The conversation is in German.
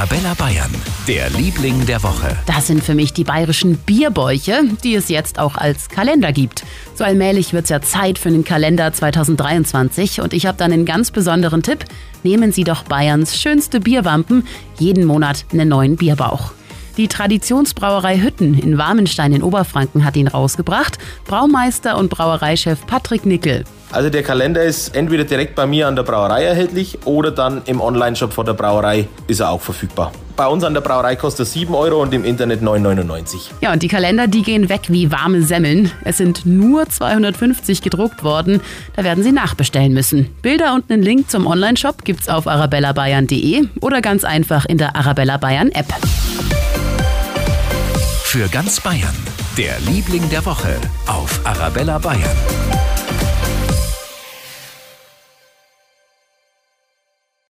Arabella Bayern, der Liebling der Woche. Das sind für mich die bayerischen Bierbäuche, die es jetzt auch als Kalender gibt. So allmählich wird es ja Zeit für den Kalender 2023 und ich habe dann einen ganz besonderen Tipp. Nehmen Sie doch Bayerns schönste Bierwampen, jeden Monat einen neuen Bierbauch. Die Traditionsbrauerei Hütten in Warmenstein in Oberfranken hat ihn rausgebracht. Braumeister und Brauereichef Patrick Nickel. Also der Kalender ist entweder direkt bei mir an der Brauerei erhältlich oder dann im Online-Shop von der Brauerei ist er auch verfügbar. Bei uns an der Brauerei kostet er 7 Euro und im Internet 9,99. Ja, und die Kalender, die gehen weg wie warme Semmeln. Es sind nur 250 gedruckt worden. Da werden Sie nachbestellen müssen. Bilder und einen Link zum Online-Shop gibt's auf arabellabayern.de oder ganz einfach in der Arabella Bayern App. Für ganz Bayern, der Liebling der Woche auf Arabella Bayern.